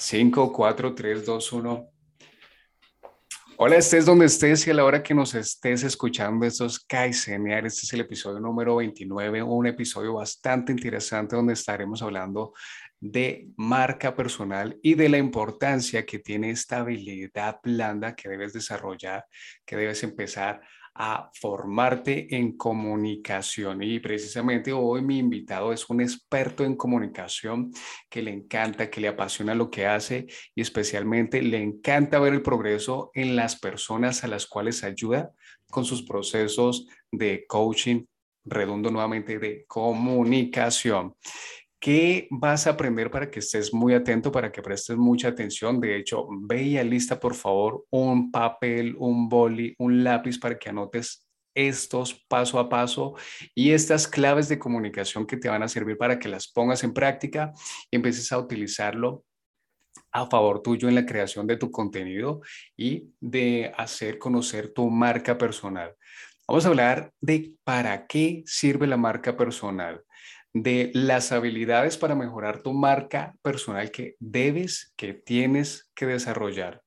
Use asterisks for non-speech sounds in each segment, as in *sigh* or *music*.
5, 4, 3, 2, 1. Hola, estés donde estés y a la hora que nos estés escuchando estos Kaizenear, este es el episodio número 29, un episodio bastante interesante donde estaremos hablando de marca personal y de la importancia que tiene esta habilidad blanda que debes desarrollar, que debes empezar a formarte en comunicación. Y precisamente hoy mi invitado es un experto en comunicación que le encanta, que le apasiona lo que hace y especialmente le encanta ver el progreso en las personas a las cuales ayuda con sus procesos de coaching, redundo nuevamente, de comunicación. ¿Qué vas a aprender para que estés muy atento, para que prestes mucha atención? De hecho, ve y lista, por favor, un papel, un boli, un lápiz para que anotes estos paso a paso y estas claves de comunicación que te van a servir para que las pongas en práctica y empieces a utilizarlo a favor tuyo en la creación de tu contenido y de hacer conocer tu marca personal. Vamos a hablar de para qué sirve la marca personal de las habilidades para mejorar tu marca personal que debes, que tienes que desarrollar.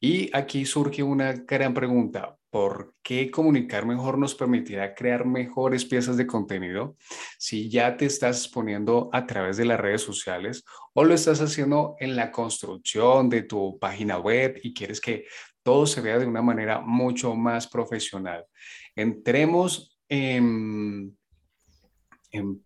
Y aquí surge una gran pregunta. ¿Por qué comunicar mejor nos permitirá crear mejores piezas de contenido si ya te estás exponiendo a través de las redes sociales o lo estás haciendo en la construcción de tu página web y quieres que todo se vea de una manera mucho más profesional? Entremos en, en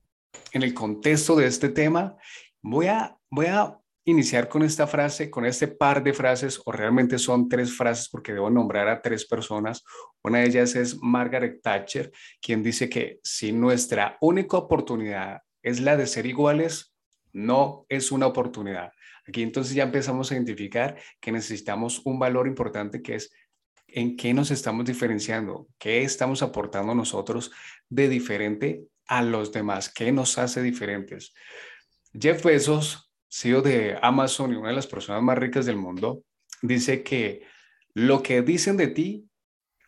en el contexto de este tema, voy a, voy a iniciar con esta frase, con este par de frases, o realmente son tres frases porque debo nombrar a tres personas. Una de ellas es Margaret Thatcher, quien dice que si nuestra única oportunidad es la de ser iguales, no es una oportunidad. Aquí entonces ya empezamos a identificar que necesitamos un valor importante que es en qué nos estamos diferenciando, qué estamos aportando nosotros de diferente a los demás? ¿Qué nos hace diferentes? Jeff Bezos, CEO de Amazon y una de las personas más ricas del mundo, dice que lo que dicen de ti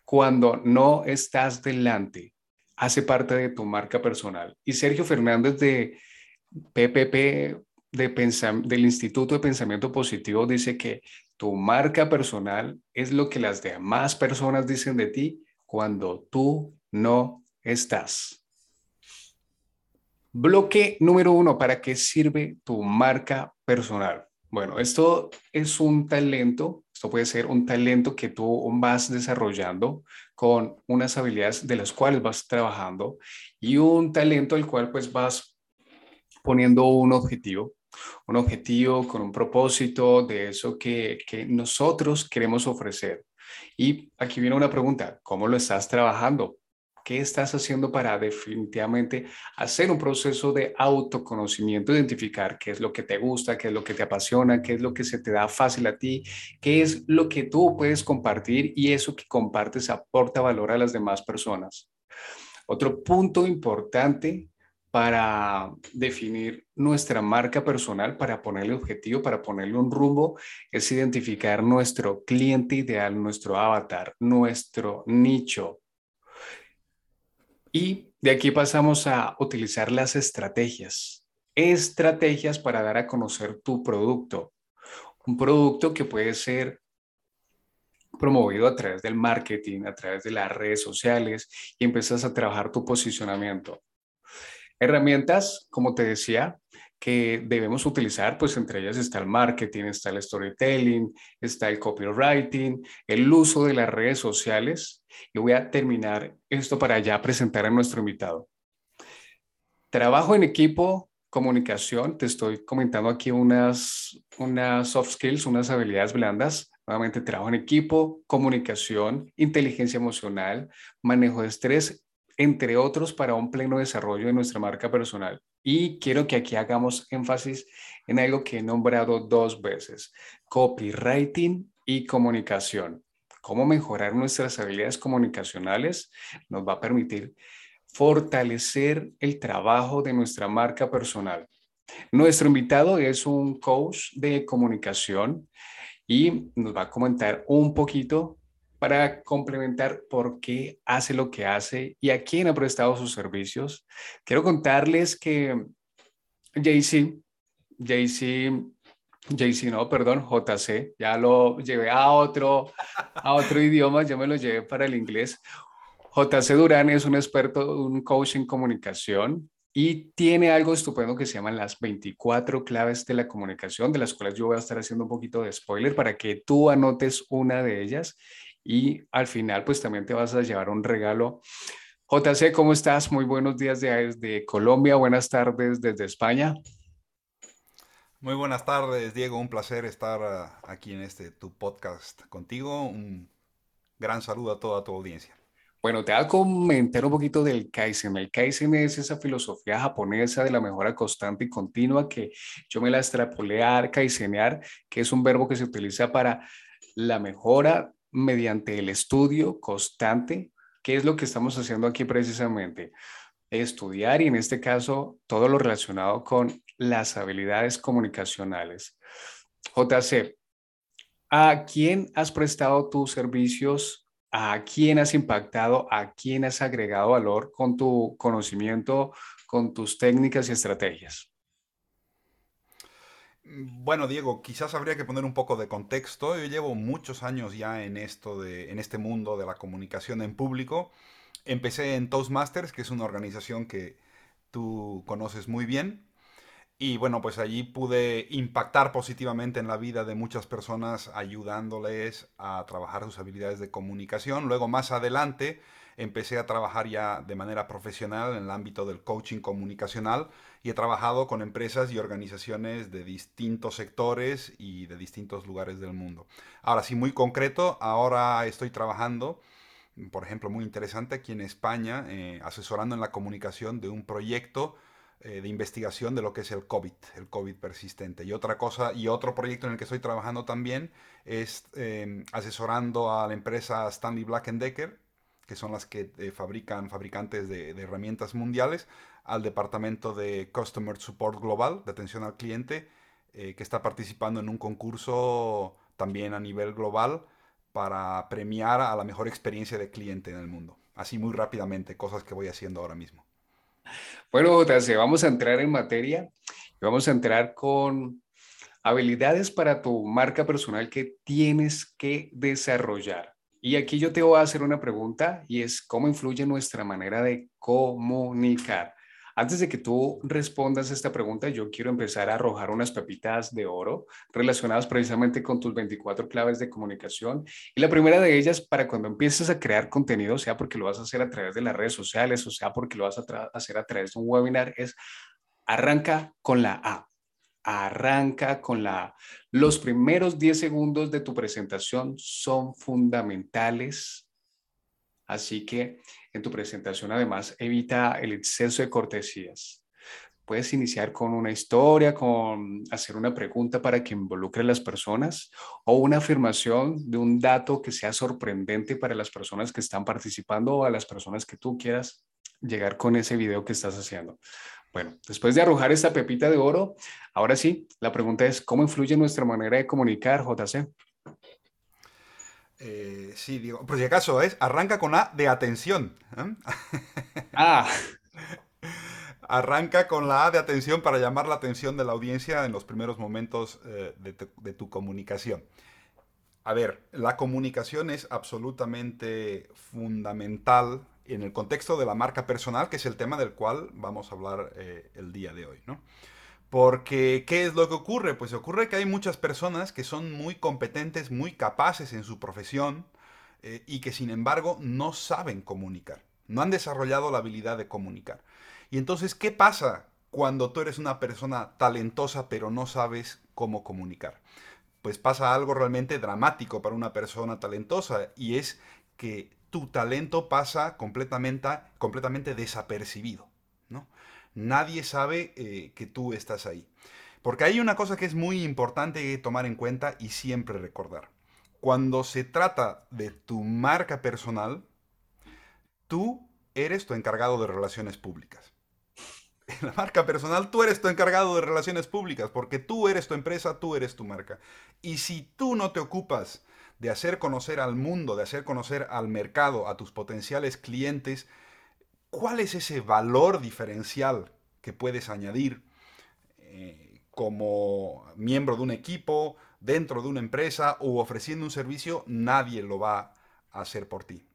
cuando no estás delante hace parte de tu marca personal. Y Sergio Fernández de PPP de del Instituto de Pensamiento Positivo dice que tu marca personal es lo que las demás personas dicen de ti cuando tú no estás. Bloque número uno, ¿para qué sirve tu marca personal? Bueno, esto es un talento, esto puede ser un talento que tú vas desarrollando con unas habilidades de las cuales vas trabajando y un talento al cual pues vas poniendo un objetivo, un objetivo con un propósito de eso que, que nosotros queremos ofrecer. Y aquí viene una pregunta, ¿cómo lo estás trabajando? ¿Qué estás haciendo para definitivamente hacer un proceso de autoconocimiento, identificar qué es lo que te gusta, qué es lo que te apasiona, qué es lo que se te da fácil a ti, qué es lo que tú puedes compartir y eso que compartes aporta valor a las demás personas? Otro punto importante para definir nuestra marca personal, para ponerle objetivo, para ponerle un rumbo, es identificar nuestro cliente ideal, nuestro avatar, nuestro nicho y de aquí pasamos a utilizar las estrategias. Estrategias para dar a conocer tu producto. Un producto que puede ser promovido a través del marketing, a través de las redes sociales y empiezas a trabajar tu posicionamiento. Herramientas, como te decía, que debemos utilizar, pues entre ellas está el marketing, está el storytelling, está el copywriting, el uso de las redes sociales. Y voy a terminar esto para ya presentar a nuestro invitado. Trabajo en equipo, comunicación, te estoy comentando aquí unas, unas soft skills, unas habilidades blandas. Nuevamente, trabajo en equipo, comunicación, inteligencia emocional, manejo de estrés, entre otros, para un pleno desarrollo de nuestra marca personal. Y quiero que aquí hagamos énfasis en algo que he nombrado dos veces, copywriting y comunicación. Cómo mejorar nuestras habilidades comunicacionales nos va a permitir fortalecer el trabajo de nuestra marca personal. Nuestro invitado es un coach de comunicación y nos va a comentar un poquito para complementar por qué hace lo que hace y a quién ha prestado sus servicios. Quiero contarles que JC JC, no, perdón, JC, ya lo llevé a otro, a otro idioma, ya me lo llevé para el inglés. JC Durán es un experto, un coach en comunicación y tiene algo estupendo que se llaman las 24 claves de la comunicación, de las cuales yo voy a estar haciendo un poquito de spoiler para que tú anotes una de ellas y al final pues también te vas a llevar un regalo. JC, ¿cómo estás? Muy buenos días desde Colombia, buenas tardes desde España. Muy buenas tardes, Diego. Un placer estar ah, aquí en este tu podcast contigo. Un gran saludo a toda tu audiencia. Bueno, te voy a comentar un poquito del Kaizen. El Kaizen es esa filosofía japonesa de la mejora constante y continua que yo me la extrapolé a Kaizenear, que es un verbo que se utiliza para la mejora mediante el estudio constante. ¿Qué es lo que estamos haciendo aquí precisamente? Estudiar y en este caso todo lo relacionado con las habilidades comunicacionales. JC, ¿a quién has prestado tus servicios? ¿A quién has impactado? ¿A quién has agregado valor con tu conocimiento, con tus técnicas y estrategias? Bueno, Diego, quizás habría que poner un poco de contexto. Yo llevo muchos años ya en esto de, en este mundo de la comunicación en público. Empecé en Toastmasters, que es una organización que tú conoces muy bien. Y bueno, pues allí pude impactar positivamente en la vida de muchas personas ayudándoles a trabajar sus habilidades de comunicación. Luego más adelante empecé a trabajar ya de manera profesional en el ámbito del coaching comunicacional y he trabajado con empresas y organizaciones de distintos sectores y de distintos lugares del mundo. Ahora sí, muy concreto, ahora estoy trabajando, por ejemplo, muy interesante aquí en España, eh, asesorando en la comunicación de un proyecto eh, de investigación de lo que es el COVID, el COVID persistente. Y otra cosa, y otro proyecto en el que estoy trabajando también es em, asesorando a la empresa Stanley Black Decker, que son las que eh, fabrican fabricantes de, herramientas mundiales, al departamento de Customer Support Global, de atención al cliente, eh, que está participando en un concurso también a nivel global para premiar a la mejor experiencia de cliente en el mundo. Así muy rápidamente, cosas que voy haciendo ahora mismo. Bueno, JC, vamos a entrar en materia y vamos a entrar con habilidades para tu marca personal que tienes que desarrollar. Y aquí yo te voy a hacer una pregunta y es cómo influye nuestra manera de comunicar. Antes de que tú respondas a esta pregunta, yo quiero empezar a arrojar unas pepitas de oro relacionadas precisamente con tus 24 claves de comunicación. Y la primera de ellas, para cuando empieces a crear contenido, sea porque lo vas a hacer a través de las redes sociales o sea porque lo vas a hacer a través de un webinar, es arranca con la A. Arranca con la. Los primeros 10 segundos de tu presentación son fundamentales. Así que en tu presentación, además, evita el exceso de cortesías. Puedes iniciar con una historia, con hacer una pregunta para que involucre a las personas o una afirmación de un dato que sea sorprendente para las personas que están participando o a las personas que tú quieras llegar con ese video que estás haciendo. Bueno, después de arrojar esta pepita de oro, ahora sí, la pregunta es, ¿cómo influye nuestra manera de comunicar, JC? Eh, sí, digo, por si acaso es, arranca con A de atención. ¿eh? *laughs* Ah. Arranca con la A de atención para llamar la atención de la audiencia en los primeros momentos eh, de, tu comunicación. A ver, la comunicación es absolutamente fundamental en el contexto de la marca personal, que es el tema del cual vamos a hablar el día de hoy, ¿no? Porque, ¿qué es lo que ocurre? Pues ocurre que hay muchas personas que son muy competentes, muy capaces en su profesión eh, y que sin embargo no saben comunicar, no han desarrollado la habilidad de comunicar. Y entonces, ¿qué pasa cuando tú eres una persona talentosa pero no sabes cómo comunicar? Pues pasa algo realmente dramático para una persona talentosa y es que tu talento pasa completamente, completamente desapercibido. ¿no? nadie sabe eh, que tú estás ahí. Porque hay una cosa que es muy importante tomar en cuenta y siempre recordar. Cuando se trata de tu marca personal, tú eres tu encargado de relaciones públicas. *laughs* En la marca personal, tú eres tu encargado de relaciones públicas, porque tú eres tu empresa, tú eres tu marca. Y si tú no te ocupas de hacer conocer al mundo, de hacer conocer al mercado, a tus potenciales clientes, ¿Cuál es ese valor diferencial que puedes añadir? Eh, como miembro de un equipo, dentro de una empresa o ofreciendo un servicio, nadie lo va a hacer por ti.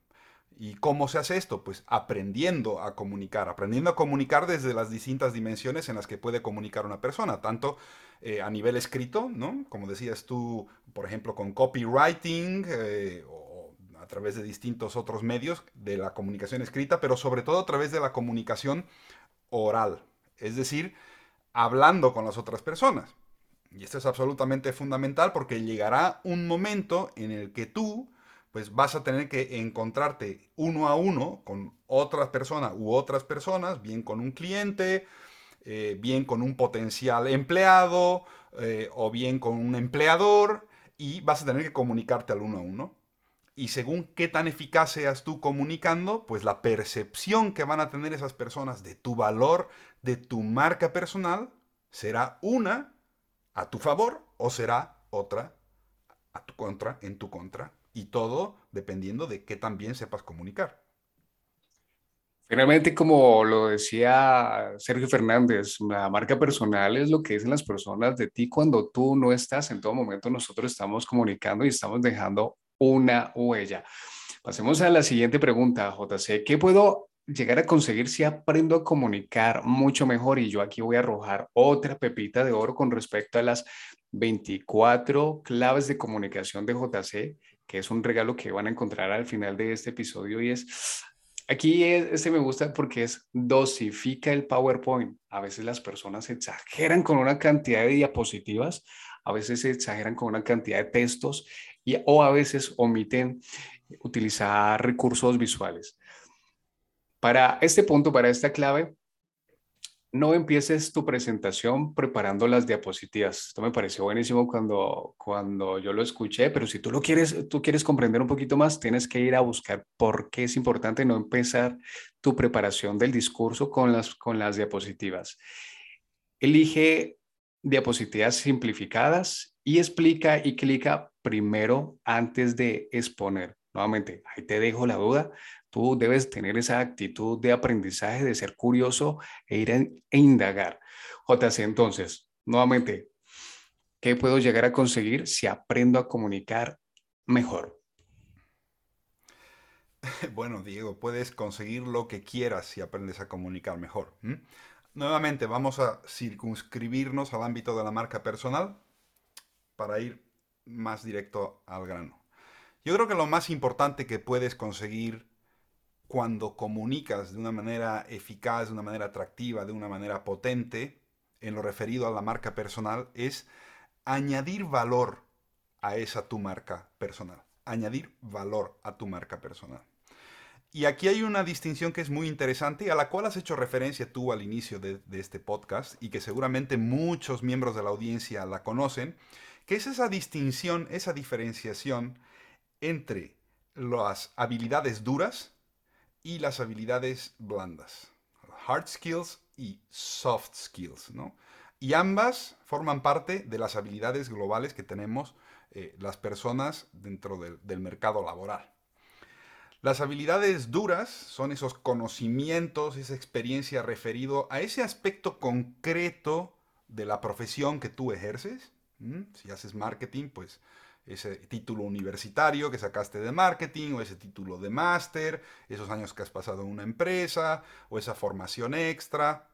¿Y cómo se hace esto? Pues aprendiendo a comunicar, aprendiendo a comunicar desde las distintas dimensiones en las que puede comunicar una persona, tanto eh, a nivel escrito, ¿no? Como decías tú, por ejemplo, con copywriting eh, o a través de distintos otros medios de la comunicación escrita, pero sobre todo a través de la comunicación oral, es decir, hablando con las otras personas. Y esto es absolutamente fundamental porque llegará un momento en el que tú pues vas a tener que encontrarte uno a uno con otra persona u otras personas, bien con un cliente, eh, bien con un potencial empleado eh, o bien con un empleador y vas a tener que comunicarte al uno a uno. Y según qué tan eficaz seas tú comunicando, pues la percepción que van a tener esas personas de tu valor, de tu marca personal, será una a tu favor o será otra a tu contra, en tu contra y todo dependiendo de qué también sepas comunicar. Finalmente, como lo decía Sergio Fernández, la marca personal es lo que dicen las personas de ti cuando tú no estás. En todo momento nosotros estamos comunicando y estamos dejando una huella. Pasemos a la siguiente pregunta, JC. ¿Qué puedo llegar a conseguir si aprendo a comunicar mucho mejor? Y yo aquí voy a arrojar otra pepita de oro con respecto a las 24 claves de comunicación de JC que es un regalo que van a encontrar al final de este episodio y es, aquí este me gusta porque es dosifica el PowerPoint. A veces las personas exageran con una cantidad de diapositivas, a veces se exageran con una cantidad de textos y, o a veces omiten utilizar recursos visuales. Para este punto, para esta clave, no empieces tu presentación preparando las diapositivas. Esto me pareció buenísimo cuando, cuando yo lo escuché, pero si tú lo quieres, tú quieres comprender un poquito más, tienes que ir a buscar por qué es importante no empezar tu preparación del discurso con las, con las diapositivas. Elige diapositivas simplificadas y explica y clica primero antes de exponer. Nuevamente, ahí te dejo la duda. Tú debes tener esa actitud de aprendizaje, de ser curioso e ir a, e indagar. JC, entonces, nuevamente, ¿qué puedo llegar a conseguir si aprendo a comunicar mejor? *laughs* Bueno, Diego, puedes conseguir lo que quieras si aprendes a comunicar mejor. Nuevamente, vamos a circunscribirnos al ámbito de la marca personal para ir más directo al grano. Yo creo que lo más importante que puedes conseguir cuando comunicas de una manera eficaz, de una manera atractiva, de una manera potente, en lo referido a la marca personal, es añadir valor a esa tu marca personal. Añadir valor a tu marca personal. Y aquí hay una distinción que es muy interesante y a la cual has hecho referencia tú al inicio de, de, este podcast y que seguramente muchos miembros de la audiencia la conocen, que es esa distinción, esa diferenciación entre las habilidades duras y las habilidades blandas, hard skills y soft skills, ¿no? Y ambas forman parte de las habilidades globales que tenemos eh, las personas dentro del, mercado laboral. Las habilidades duras son esos conocimientos, esa experiencia referido a ese aspecto concreto de la profesión que tú ejerces. Si haces marketing, pues ese título universitario que sacaste de marketing o ese título de máster, esos años que has pasado en una empresa o esa formación extra.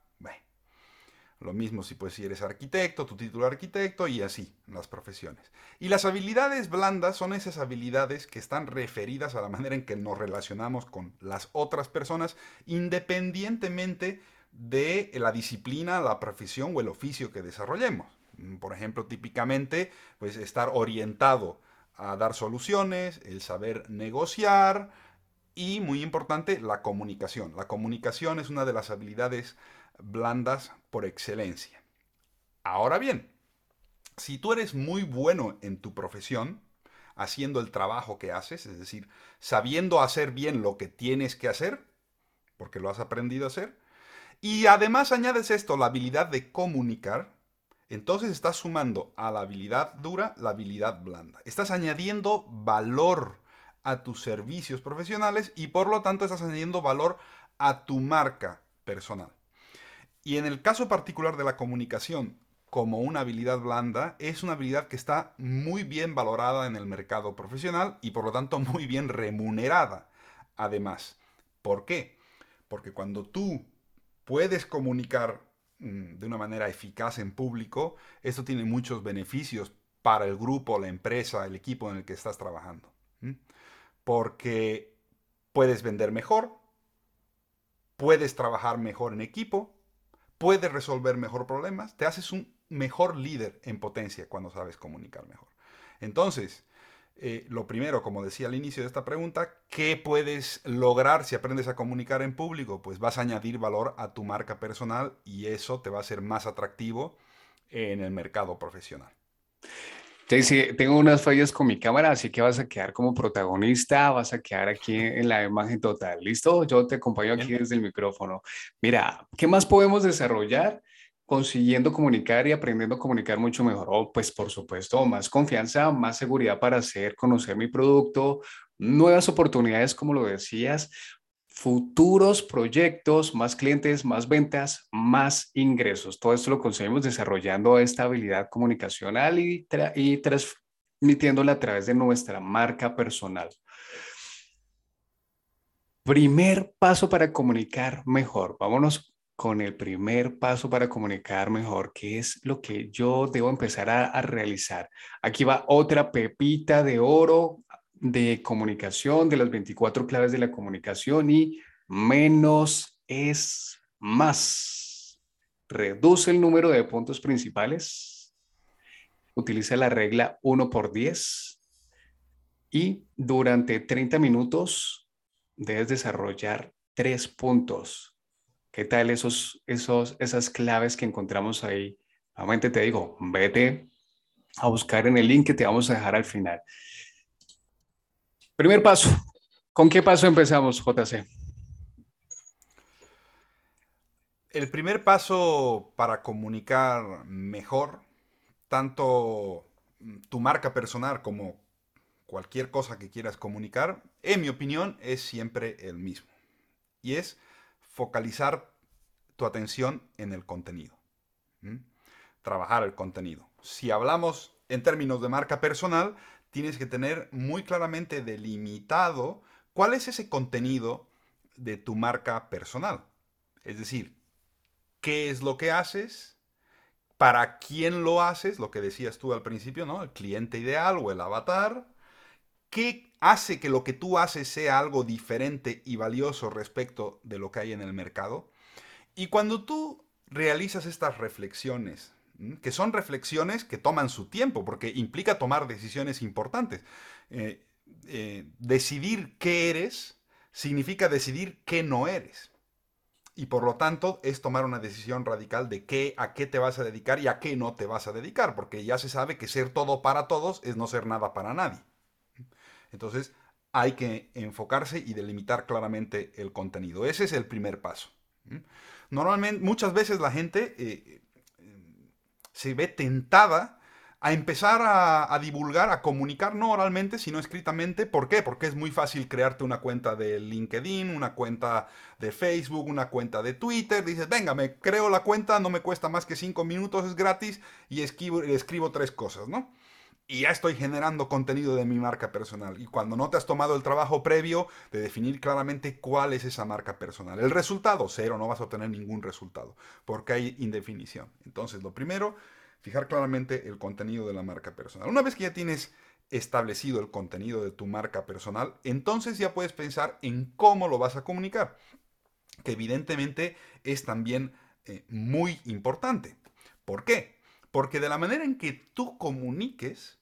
Lo mismo si, pues, si eres arquitecto, tu título de arquitecto y así, las profesiones. Y las habilidades blandas son esas habilidades que están referidas a la manera en que nos relacionamos con las otras personas independientemente de la disciplina, la profesión o el oficio que desarrollemos. Mm, por ejemplo, típicamente, pues estar orientado a dar soluciones, el saber negociar y, muy importante, la comunicación. La comunicación es una de las habilidades blandas por excelencia. Ahora bien, si tú eres muy bueno en tu profesión, haciendo el trabajo que haces, es decir, sabiendo hacer bien lo que tienes que hacer, porque lo has aprendido a hacer, y además añades esto, la habilidad de comunicar, entonces estás sumando a la habilidad dura la habilidad blanda. Estás añadiendo valor a tus servicios profesionales y por lo tanto estás añadiendo valor a tu marca personal. Y en el caso particular de la comunicación, como una habilidad blanda, es una habilidad que está muy bien valorada en el mercado profesional y por lo tanto *laughs* muy bien remunerada. Además, ¿por qué? Porque cuando tú puedes comunicar de una manera eficaz en público, esto tiene muchos beneficios para el grupo, la empresa, el equipo en el que estás trabajando. Porque puedes vender mejor, puedes trabajar mejor en equipo, puedes resolver mejor problemas, te haces un mejor líder en potencia cuando sabes comunicar mejor. Entonces, eh, lo primero, como decía al inicio de esta pregunta, ¿qué puedes lograr si aprendes a comunicar en público? Pues vas a añadir valor a tu marca personal y eso te va a ser más atractivo en el mercado profesional. Tengo unas fallas con mi cámara, así que vas a quedar como protagonista, vas a quedar aquí en la imagen total. ¿Listo? Yo te acompaño aquí desde el micrófono. Mira, ¿qué más podemos desarrollar? Consiguiendo comunicar y aprendiendo a comunicar mucho mejor. Oh, pues por supuesto, más confianza, más seguridad para hacer conocer mi producto, nuevas oportunidades, como lo decías, futuros proyectos, más clientes, más ventas, más ingresos. Todo esto lo conseguimos desarrollando esta habilidad comunicacional y, y transmitiéndola a través de nuestra marca personal. Primer paso para comunicar mejor. Vámonos con el primer paso para comunicar mejor, que es lo que yo debo empezar a, realizar. Aquí va otra pepita de oro de comunicación, de las 24 claves de la comunicación y menos es más. Reduce el número de puntos principales, utiliza la regla 1 por 10 y durante 30 minutos debes desarrollar tres puntos ¿Qué tal esos, esos, esas claves que encontramos ahí? Nuevamente te digo, vete a buscar en el link que te vamos a dejar al final. Primer paso. ¿Con qué paso empezamos, JC? El primer paso para comunicar mejor, tanto tu marca personal como cualquier cosa que quieras comunicar, en mi opinión, es siempre el mismo. Y es focalizar tu atención en el contenido. Trabajar el contenido. Si hablamos en términos de marca personal, tienes que tener muy claramente delimitado cuál es ese contenido de tu marca personal. Es decir, qué es lo que haces, para quién lo haces, lo que decías tú al principio, ¿no? El cliente ideal o el avatar. ¿Qué hace que lo que tú haces sea algo diferente y valioso respecto de lo que hay en el mercado. Y cuando tú realizas estas reflexiones, que son reflexiones que toman su tiempo, porque implica tomar decisiones importantes. Eh, eh, decidir qué eres significa decidir qué no eres. Y por lo tanto es tomar una decisión radical de qué, a qué te vas a dedicar y a qué no te vas a dedicar, porque ya se sabe que ser todo para todos es no ser nada para nadie. Entonces, hay que enfocarse y delimitar claramente el contenido. Ese es el primer paso. Normalmente, muchas veces la gente eh, se ve tentada a empezar a, divulgar, a comunicar no oralmente, sino escritamente. ¿Por qué? Porque es muy fácil crearte una cuenta de LinkedIn, una cuenta de Facebook, una cuenta de Twitter. Dices, venga, me creo la cuenta, no me cuesta más que cinco minutos, es gratis y escribo, escribo tres cosas, ¿no? Y ya estoy generando contenido de mi marca personal. Y cuando no te has tomado el trabajo previo de definir claramente cuál es esa marca personal. El resultado, cero, no vas a obtener ningún resultado, porque hay indefinición. Entonces, lo primero, fijar claramente el contenido de la marca personal. Una vez que ya tienes establecido el contenido de tu marca personal, entonces ya puedes pensar en cómo lo vas a comunicar, que evidentemente es también eh, muy importante. ¿Por qué? Porque de la manera en que tú comuniques,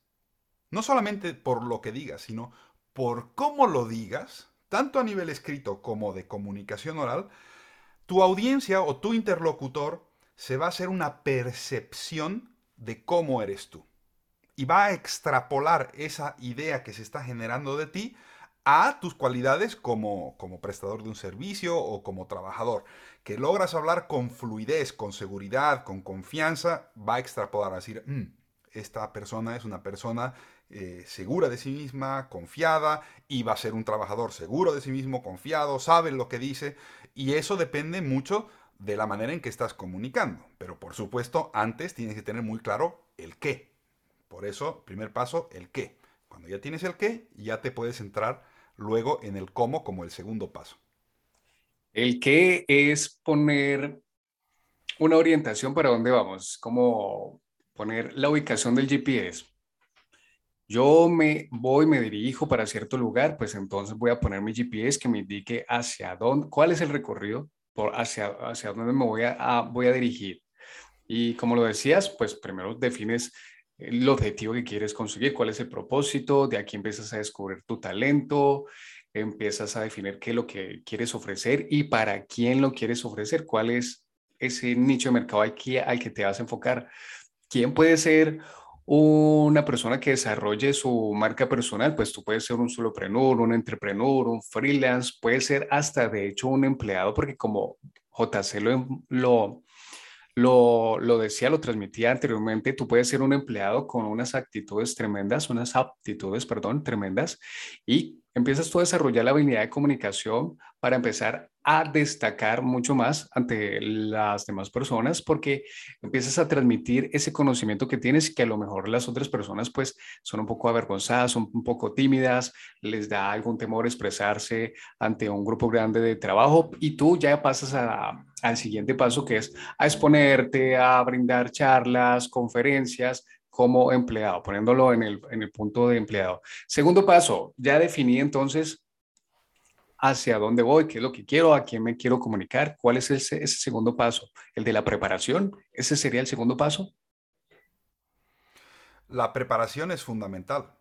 no solamente por lo que digas, sino por cómo lo digas, tanto a nivel escrito como de comunicación oral, tu audiencia o tu interlocutor se va a hacer una percepción de cómo eres tú. Y va a extrapolar esa idea que se está generando de ti a tus cualidades como, como prestador de un servicio o como trabajador. Que logras hablar con fluidez, con seguridad, con confianza, va a extrapolar, a decir, mm, esta persona es una persona eh, segura de sí misma, confiada, y va a ser un trabajador seguro de sí mismo, confiado, sabe lo que dice, y eso depende mucho de la manera en que estás comunicando. Pero por supuesto, antes tienes que tener muy claro el qué. Por eso, primer paso, el qué. Cuando ya tienes el qué, ya te puedes entrar luego en el cómo como el segundo paso. El qué es poner una orientación para dónde vamos, como poner la ubicación del GPS. Yo me voy, me dirijo para cierto lugar, pues entonces voy a poner mi GPS que me indique hacia dónde, cuál es el recorrido, por hacia, hacia dónde me voy a, voy a dirigir. Y como lo decías, pues primero defines el objetivo que quieres conseguir, cuál es el propósito, de aquí empiezas a descubrir tu talento, empiezas a definir qué es lo que quieres ofrecer y para quién lo quieres ofrecer, cuál es ese nicho de mercado al que, al que te vas a enfocar. ¿Quién puede ser una persona que desarrolle su marca personal? Pues tú puedes ser un solopreneur, un entrepreneur, un freelance, puede ser hasta de hecho un empleado, porque como JC lo, lo lo, lo decía, lo transmitía anteriormente, tú puedes ser un empleado con unas actitudes tremendas, unas aptitudes, perdón, tremendas, y empiezas tú a desarrollar la habilidad de comunicación para empezar a destacar mucho más ante las demás personas porque empiezas a transmitir ese conocimiento que tienes que a lo mejor las otras personas pues son un poco avergonzadas, son un poco tímidas, les da algún temor expresarse ante un grupo grande de trabajo y tú ya pasas al siguiente paso que es a exponerte, a brindar charlas, conferencias, como empleado, poniéndolo en el, en el punto de empleado. Segundo paso, ya definí entonces hacia dónde voy, qué es lo que quiero, a quién me quiero comunicar, cuál es ese, ese segundo paso, el de la preparación, ese sería el segundo paso. La preparación es fundamental.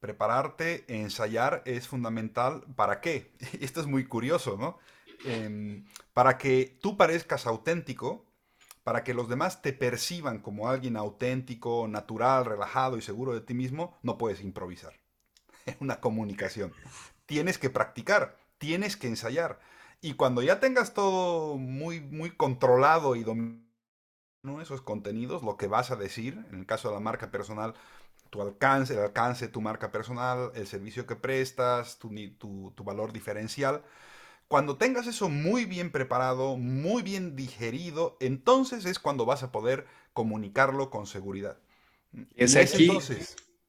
Prepararte, ensayar es fundamental. ¿Para qué? *laughs* Esto es muy curioso, ¿no? Em, para que tú parezcas auténtico, para que los demás te perciban como alguien auténtico, natural, relajado y seguro de ti mismo, no puedes improvisar. *laughs* Es una comunicación. Tienes que practicar, tienes que ensayar. Y cuando ya tengas todo muy, muy controlado y dominado esos contenidos, lo que vas a decir, en el caso de la marca personal, tu alcance, el alcance de tu marca personal, el servicio que prestas, tu, valor diferencial, cuando tengas eso muy bien preparado, muy bien digerido, entonces es cuando vas a poder comunicarlo con seguridad. Es aquí,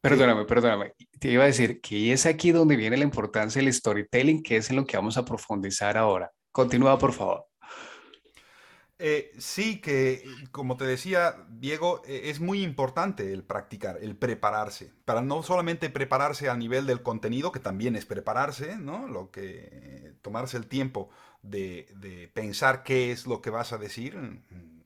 perdóname, perdóname, te iba a decir que es aquí donde viene la importancia del storytelling, que es en lo que vamos a profundizar ahora. Continúa, por favor. Eh, sí, que como te decía, Diego, e, es muy importante el practicar, el prepararse, para no solamente prepararse a nivel del contenido, que también es prepararse, ¿no? Lo que tomarse el tiempo de, pensar qué es lo que vas a decir,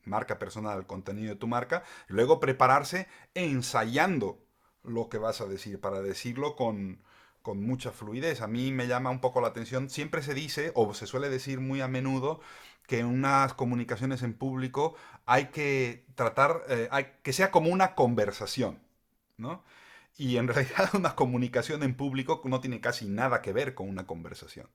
marca personal, contenido de tu marca, luego prepararse ensayando lo que vas a decir, para decirlo con mucha fluidez. A mí me llama un poco la atención, siempre se dice, o se suele decir muy a menudo, que en unas comunicaciones en público hay que tratar, eh, que sea como una conversación, ¿no? Y en *laughs* realidad una comunicación en público no tiene casi nada que ver con una conversación.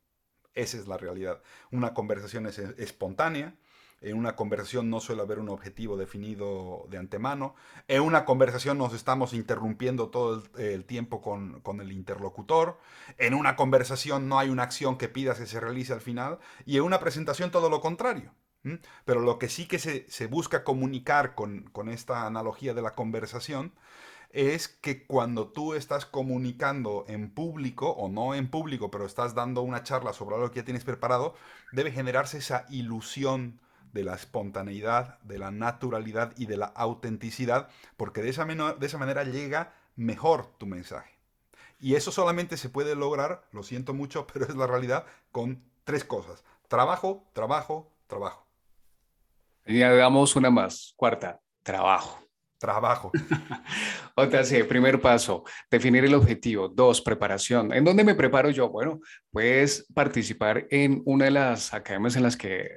Esa es la realidad. Una conversación es espontánea, en una conversación no suele haber un objetivo definido de antemano. En una conversación nos estamos interrumpiendo todo el, tiempo con, el interlocutor. En una conversación no hay una acción que pidas que se realice al final. Y en una presentación todo lo contrario. Pero lo que sí que se, busca comunicar con, con esta analogía de la conversación es que cuando tú estás comunicando en público o no en público, pero estás dando una charla sobre algo que ya tienes preparado, debe generarse esa ilusión de la espontaneidad, de la naturalidad y de la autenticidad, porque de esa, de esa manera llega mejor tu mensaje. Y eso solamente se puede lograr, lo siento mucho, *laughs* pero es la realidad, con tres cosas. Trabajo, trabajo, trabajo. Y damos una más, cuarta, trabajo. Trabajo. *laughs* Otra sí, primer paso, definir el objetivo. Dos, preparación. ¿En dónde me preparo yo? Bueno, puedes participar en una de las academias en las que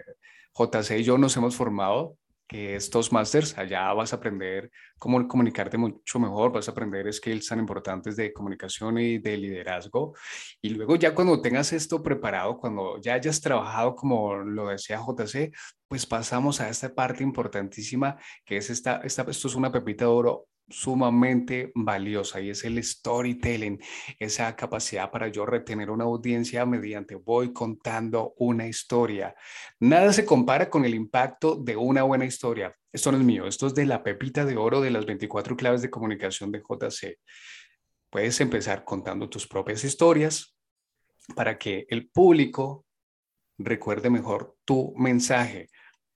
JC y yo nos hemos formado, que es Toastmasters. Allá vas a aprender cómo comunicarte mucho mejor, vas a aprender skills tan importantes de comunicación y de liderazgo. Y luego ya cuando tengas esto preparado, cuando ya hayas trabajado como lo decía JC, pues pasamos a esta parte importantísima que es esta, esta esto es una pepita de oro sumamente valiosa y es el storytelling, esa capacidad para yo retener una audiencia mediante voy contando una historia. Nada se compara con el impacto de una buena historia. Esto no es mío, esto es de la pepita de oro de las 24 claves de comunicación de JC. Puedes empezar contando tus propias historias para que el público recuerde mejor tu mensaje.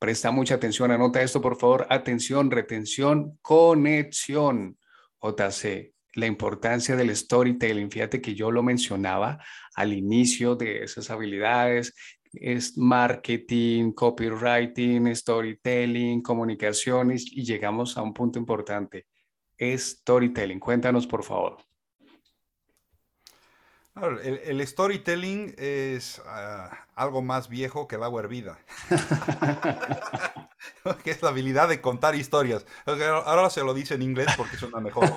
Presta mucha atención, anota esto por favor. Atención, retención, conexión. JC, la importancia del storytelling. Fíjate que yo lo mencionaba al inicio de esas habilidades. Es marketing, copywriting, storytelling, comunicaciones y llegamos a un punto importante. Storytelling. Cuéntanos, por favor. El, storytelling es ah, algo más viejo que el agua hervida. *laughs* que es la habilidad de contar historias. Ahora se lo dice en inglés porque suena mejor. *laughs*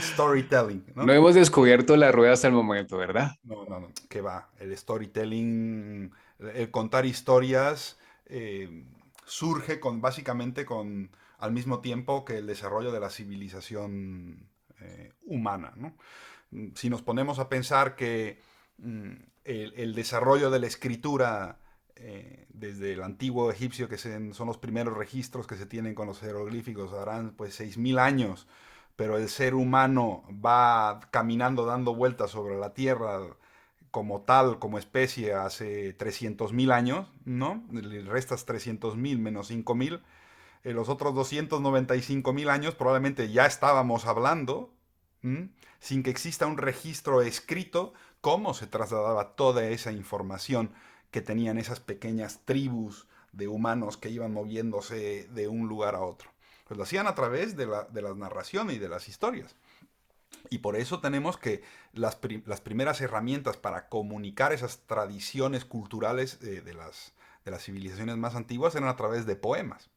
storytelling. ¿no? hemos descubierto la rueda hasta el momento, ¿verdad? No, no, no. Que va. El storytelling, el contar historias, eh, surge con básicamente con al mismo tiempo que el desarrollo de la civilización eh, humana, ¿no? Mm, si nos ponemos a pensar que mm, el, desarrollo de la escritura eh, desde el antiguo egipcio, que son los primeros registros que se tienen con los jeroglíficos, harán pues 6.000 años, pero el ser humano va caminando, dando vueltas sobre la Tierra como tal, como especie, hace 300.000 años, ¿no? Le restas 300.000 menos 5.000. En los otros 295.000 años probablemente ya estábamos hablando, sin que exista un registro escrito, cómo se trasladaba toda esa información que tenían esas pequeñas tribus de humanos que iban moviéndose de un lugar a otro. Pues lo hacían a través de, la, de las narraciones y de las historias. Y por eso tenemos que las, primeras herramientas para comunicar esas tradiciones culturales las, de las civilizaciones más antiguas eran a través de poemas.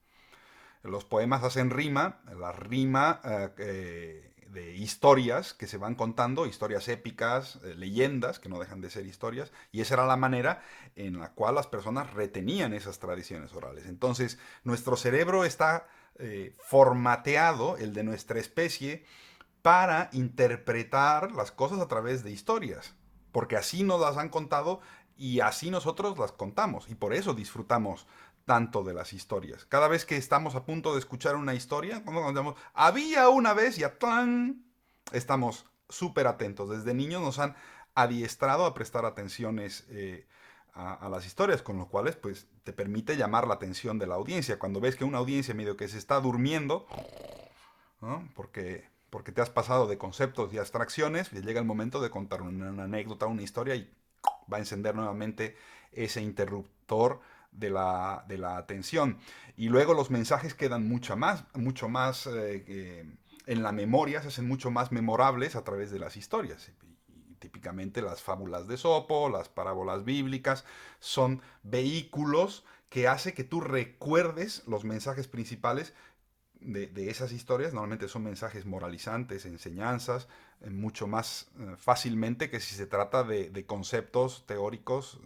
Los poemas hacen rima, la rima eh, eh, de historias que se van contando, historias épicas, eh, leyendas, que no dejan de ser historias, y esa era la manera en la cual las personas retenían esas tradiciones orales. Entonces, nuestro cerebro está eh, formateado, el de nuestra especie, para interpretar las cosas a través de historias, porque así nos las han contado y así nosotros las contamos, y por eso disfrutamos tanto de las historias. Cada vez que estamos a punto de escuchar una historia, cuando nos había una vez y a estamos súper atentos. Desde niños nos han adiestrado a prestar atenciones eh, a, las historias, con lo cual pues, te permite llamar la atención de la audiencia. Cuando ves que una audiencia medio que se está durmiendo, porque, porque te has pasado de conceptos y abstracciones, y llega el momento de contar una, una anécdota, una historia y va a encender nuevamente ese interruptor de la, atención. Y luego los mensajes quedan mucho más, mucho más eh, en la memoria, se hacen mucho más memorables a través de las historias. típicamente las fábulas de Sopo, las parábolas bíblicas, son vehículos que hace que tú recuerdes los mensajes principales de, esas historias. Normalmente son mensajes moralizantes, enseñanzas, eh, mucho más eh, fácilmente que si se trata de, conceptos teóricos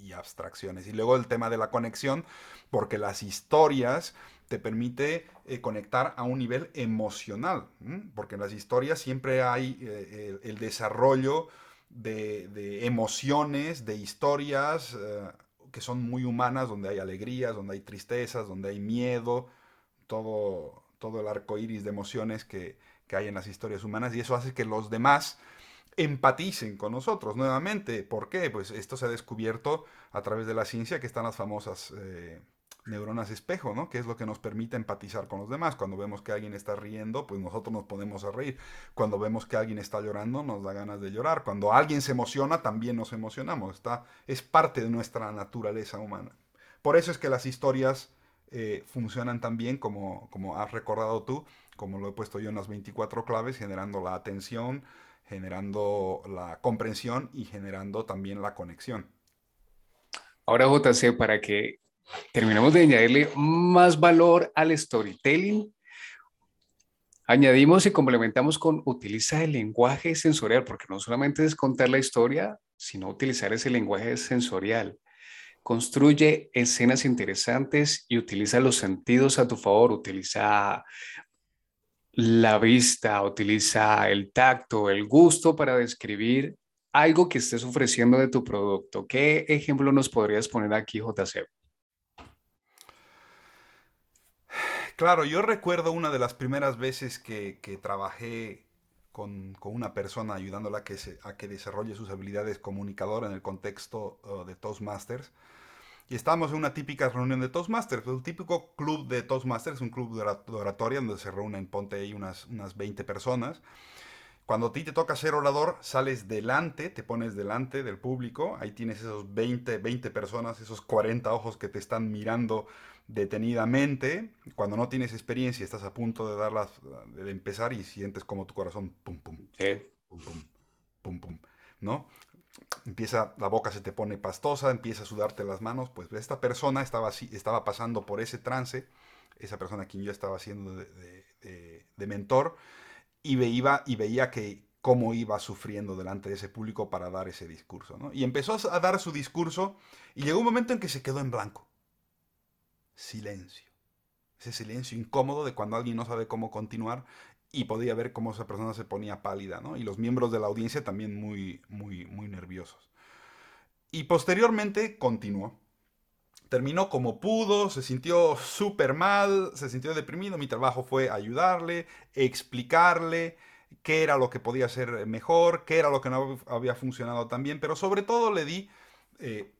y abstracciones. Y luego el tema de la conexión, porque las historias te permite eh, conectar a un nivel emocional, porque en las historias siempre hay eh, el, desarrollo de, emociones, de historias eh, que son muy humanas, donde hay alegrías, donde hay tristezas, donde hay miedo, todo, todo el arco iris de emociones que, que hay en las historias humanas, y eso hace que los demás empaticen con nosotros nuevamente. ¿Por qué? Pues esto se ha descubierto a través de la ciencia que están las famosas eh, neuronas espejo, ¿no? Que es lo que nos permite empatizar con los demás. Cuando vemos que alguien está riendo, pues nosotros nos ponemos a reír. Cuando vemos que alguien está llorando, nos da ganas de llorar. Cuando alguien se emociona, también nos emocionamos. Está, es parte de nuestra naturaleza humana. Por eso es que las historias eh, funcionan tan bien como, como has recordado tú, como lo he puesto yo en las 24 claves, generando la atención, generando la comprensión y generando también la conexión. Ahora, JC, para que terminemos de añadirle más valor al storytelling, añadimos y complementamos con utiliza el lenguaje sensorial, porque no solamente es contar la historia, sino utilizar ese lenguaje sensorial. Construye escenas interesantes y utiliza los sentidos a tu favor. Utiliza la vista, utiliza el tacto, el gusto para describir algo que estés ofreciendo de tu producto. ¿Qué ejemplo nos podrías poner aquí, JC? Claro, yo recuerdo una de las primeras veces que, trabajé con, una persona ayudándola a que, que desarrolle sus habilidades comunicadoras en el contexto uh, de Toastmasters. Y estábamos en una típica reunión de Toastmasters, un típico club de Toastmasters, un club de oratoria donde se reúnen, ponte ahí unas, unas 20 personas. Cuando a ti te toca ser orador, sales delante, te pones delante del público, ahí tienes esos 20, 20 personas, esos 40 ojos que te están mirando detenidamente. Cuando no tienes experiencia, estás a punto de darlas, de empezar y sientes como tu corazón pum pum, pum pum, pum pum, ¿no? Empieza, la boca se te pone pastosa, empieza a sudarte las manos, pues esta persona estaba, estaba pasando por ese trance, esa persona a quien yo estaba haciendo de, de mentor, y veía, y veía que cómo iba sufriendo delante de ese público para dar ese discurso. Y empezó a dar su discurso y llegó un momento en que se quedó en blanco. Silencio. Ese silencio incómodo de cuando alguien no sabe cómo continuar y podía ver cómo esa persona se ponía pálida, ¿no? Y los miembros de la audiencia también muy, muy, muy nerviosos. Y posteriormente continuó terminó como pudo, se sintió súper mal, se sintió deprimido. Mi trabajo fue ayudarle, explicarle qué era lo que podía hacer mejor, qué era lo que no había funcionado tan bien, pero sobre todo le di eh,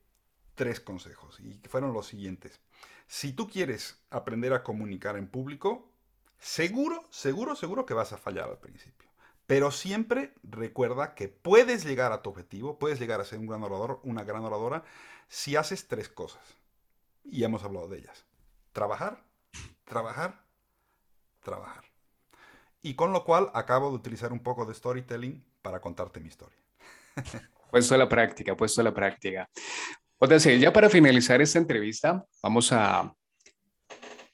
tres consejos y fueron los siguientes. Si tú quieres aprender a comunicar en público, seguro, seguro, seguro que vas a fallar al principio. Pero siempre recuerda que puedes llegar a tu objetivo, puedes llegar a ser un gran orador, una gran oradora, si haces tres cosas y hemos hablado de ellas. Trabajar, trabajar, trabajar. Y con lo cual acabo de utilizar un poco de storytelling para contarte mi historia. Puesto a la práctica, puesto a la práctica. O sea, ya para finalizar esta entrevista, vamos a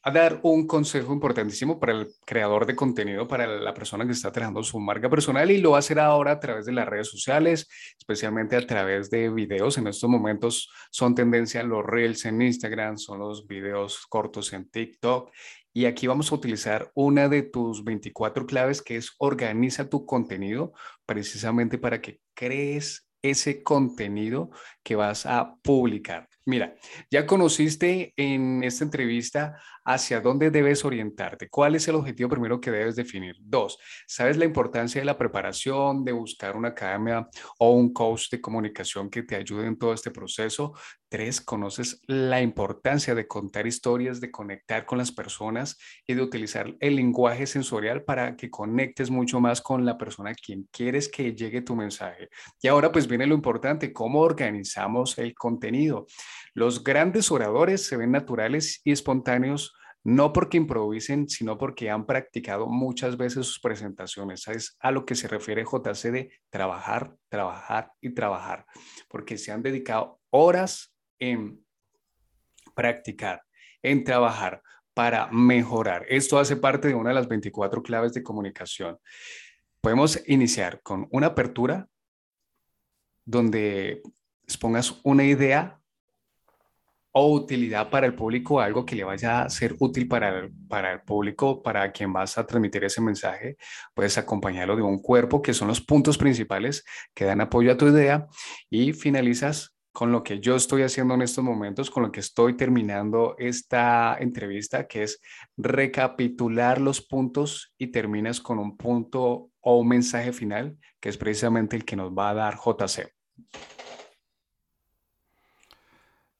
a dar un consejo importantísimo para el creador de contenido, para la persona que está trabajando su marca personal y lo va a hacer ahora a través de las redes sociales, especialmente a través de videos. En estos momentos son tendencia los reels en Instagram, son los videos cortos en TikTok. Y aquí vamos a utilizar una de tus 24 claves que es organiza tu contenido precisamente para que crees ese contenido que vas a publicar. Mira, ya conociste en esta entrevista hacia dónde debes orientarte, cuál es el objetivo primero que debes definir. Dos, sabes la importancia de la preparación, de buscar una academia o un coach de comunicación que te ayude en todo este proceso. Tres, conoces la importancia de contar historias, de conectar con las personas y de utilizar el lenguaje sensorial para que conectes mucho más con la persona a quien quieres que llegue tu mensaje. Y ahora pues viene lo importante, cómo organizamos el contenido. Los grandes oradores se ven naturales y espontáneos no porque improvisen, sino porque han practicado muchas veces sus presentaciones. Es a lo que se refiere JC de trabajar, trabajar y trabajar, porque se han dedicado horas en practicar, en trabajar para mejorar. Esto hace parte de una de las 24 claves de comunicación. Podemos iniciar con una apertura donde expongas una idea o utilidad para el público, algo que le vaya a ser útil para el, para el público, para quien vas a transmitir ese mensaje, puedes acompañarlo de un cuerpo, que son los puntos principales que dan apoyo a tu idea, y finalizas con lo que yo estoy haciendo en estos momentos, con lo que estoy terminando esta entrevista, que es recapitular los puntos y terminas con un punto o un mensaje final, que es precisamente el que nos va a dar JC.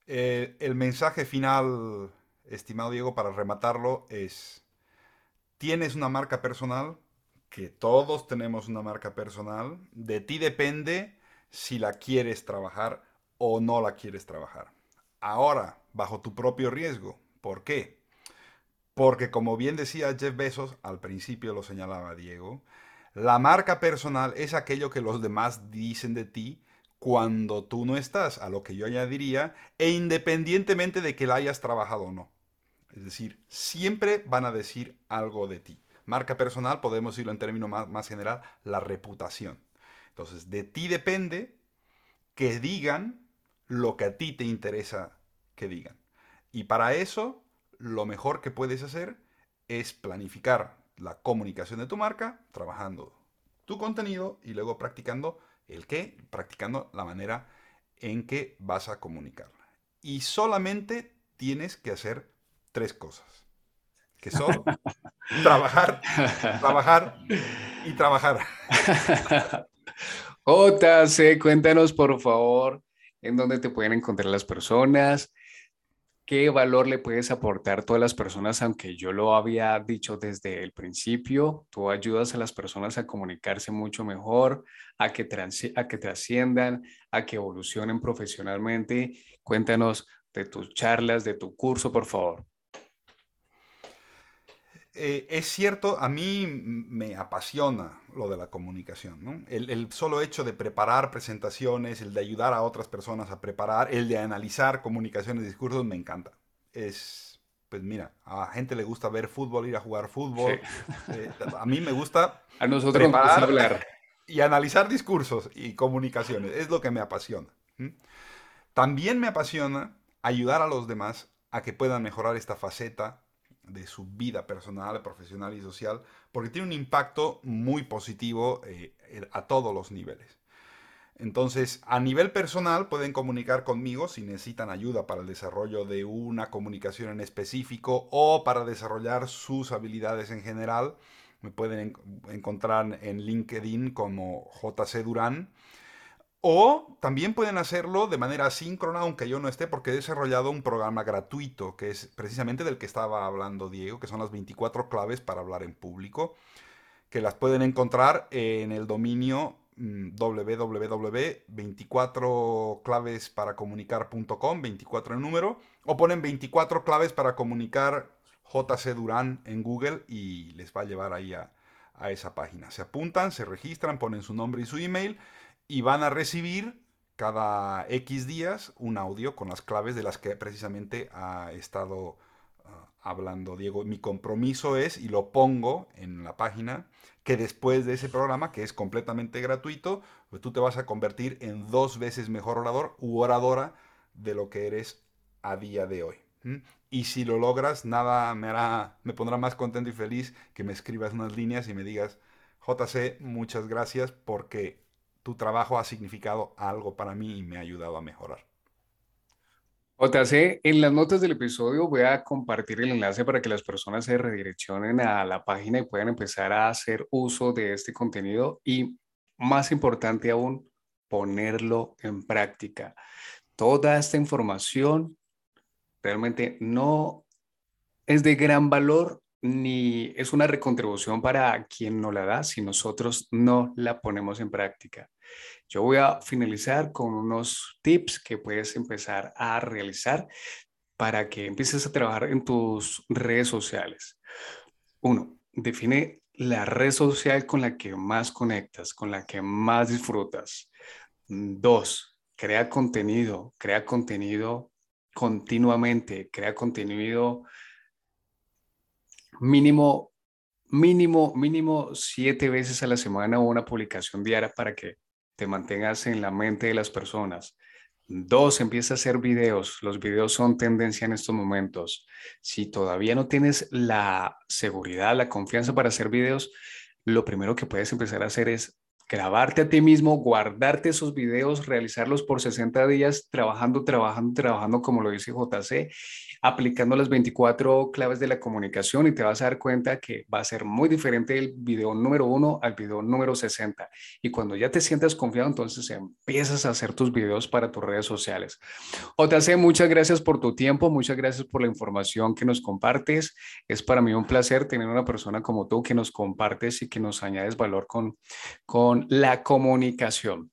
Eh, el mensaje final, estimado Diego, para rematarlo es, tienes una marca personal, que todos tenemos una marca personal, de ti depende si la quieres trabajar o no la quieres trabajar. Ahora, bajo tu propio riesgo. ¿Por qué? Porque como bien decía Jeff Bezos, al principio lo señalaba Diego, la marca personal es aquello que los demás dicen de ti cuando tú no estás, a lo que yo añadiría, e independientemente de que la hayas trabajado o no. Es decir, siempre van a decir algo de ti. Marca personal, podemos decirlo en términos más, más general, la reputación. Entonces, de ti depende que digan lo que a ti te interesa que digan. Y para eso, lo mejor que puedes hacer es planificar la comunicación de tu marca, trabajando tu contenido y luego practicando el qué, practicando la manera en que vas a comunicarla. Y solamente tienes que hacer tres cosas, que son *laughs* trabajar, trabajar y trabajar. *laughs* JC, cuéntanos por favor en dónde te pueden encontrar las personas, ¿Qué valor le puedes aportar a todas las personas? Aunque yo lo había dicho desde el principio, tú ayudas a las personas a comunicarse mucho mejor, a que, a que trasciendan, a que evolucionen profesionalmente. Cuéntanos de tus charlas, de tu curso, por favor. Eh, es cierto, a mí me apasiona lo de la comunicación. El, solo hecho de preparar presentaciones, el de ayudar a otras personas a preparar, el de analizar comunicaciones y discursos, me encanta. Es, pues mira, a la gente le gusta ver fútbol, ir a jugar fútbol. Eh, a mí me gusta *laughs* a nosotros preparar hablar. y analizar discursos y comunicaciones. Es lo que me apasiona. También me apasiona ayudar a los demás a que puedan mejorar esta faceta de su vida personal, profesional y social, porque tiene un impacto muy positivo eh, a todos los niveles. Entonces, a nivel personal pueden comunicar conmigo si necesitan ayuda para el desarrollo de una comunicación en específico o para desarrollar sus habilidades en general. Me pueden encontrar en LinkedIn como JC Durán o también pueden hacerlo de manera síncrona, aunque yo no esté, porque he desarrollado un programa gratuito, que es precisamente del que estaba hablando Diego, que son las 24 claves para hablar en público, que las pueden encontrar en el dominio mm, www.24clavesparacomunicar.com, 24 en número, o ponen 24 claves para comunicar JC Durán en Google y les va a llevar ahí a, a esa página. Se apuntan, se registran, ponen su nombre y su email y van a recibir cada X días un audio con las claves de las que precisamente ha estado ah, hablando Diego. Mi compromiso es, y lo pongo en la página, que después de ese programa, que es completamente gratuito, pues tú te vas a convertir en dos veces mejor orador u oradora de lo que eres a día de hoy. Y si lo logras, nada me hará, me pondrá más contento y feliz que me escribas unas líneas y me digas, JC, muchas gracias porque tu trabajo ha significado algo para mí y me ha ayudado a mejorar. JC, en las notas del episodio voy a compartir el enlace para que las personas se redireccionen a la página y puedan empezar a hacer uso de este contenido y, más importante aún, ponerlo en práctica. Toda esta información realmente no es de gran valor ni es una recontribución para quien no la da si nosotros no la ponemos en práctica. Yo voy a finalizar con unos tips que puedes empezar a realizar para que empieces a trabajar en tus redes sociales. Uno, define la red social con la que más conectas, con la que más disfrutas. Dos, crea contenido, crea contenido continuamente, crea contenido mínimo, mínimo, mínimo siete veces a la semana una publicación diaria para que te mantengas en la mente de las personas. Dos, empieza a hacer videos. Los videos son tendencia en estos momentos. Si todavía no tienes la seguridad, la confianza para hacer videos, lo primero que puedes empezar a hacer es grabarte a ti mismo, guardarte esos videos, realizarlos por 60 días, trabajando, trabajando, trabajando, como lo dice JC, aplicando las 24 claves de la comunicación y te vas a dar cuenta que va a ser muy diferente el video número uno al video número 60. Y cuando ya te sientas confiado, entonces empiezas a hacer tus videos para tus redes sociales. JC, muchas gracias por tu tiempo, muchas gracias por la información que nos compartes. Es para mí un placer tener una persona como tú que nos compartes y que nos añades valor con, con la comunicación.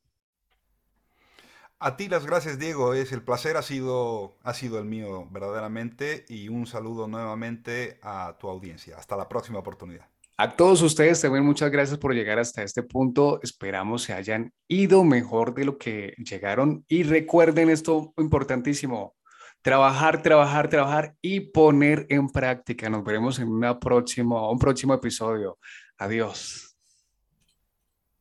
A ti las gracias, Diego. Es el placer ha sido, ha sido el mío verdaderamente y un saludo nuevamente a tu audiencia. Hasta la próxima oportunidad. A todos ustedes también muchas gracias por llegar hasta este punto. Esperamos se hayan ido mejor de lo que llegaron y recuerden esto importantísimo. Trabajar, trabajar, trabajar y poner en práctica. Nos veremos en una próxima, un próximo episodio. Adiós.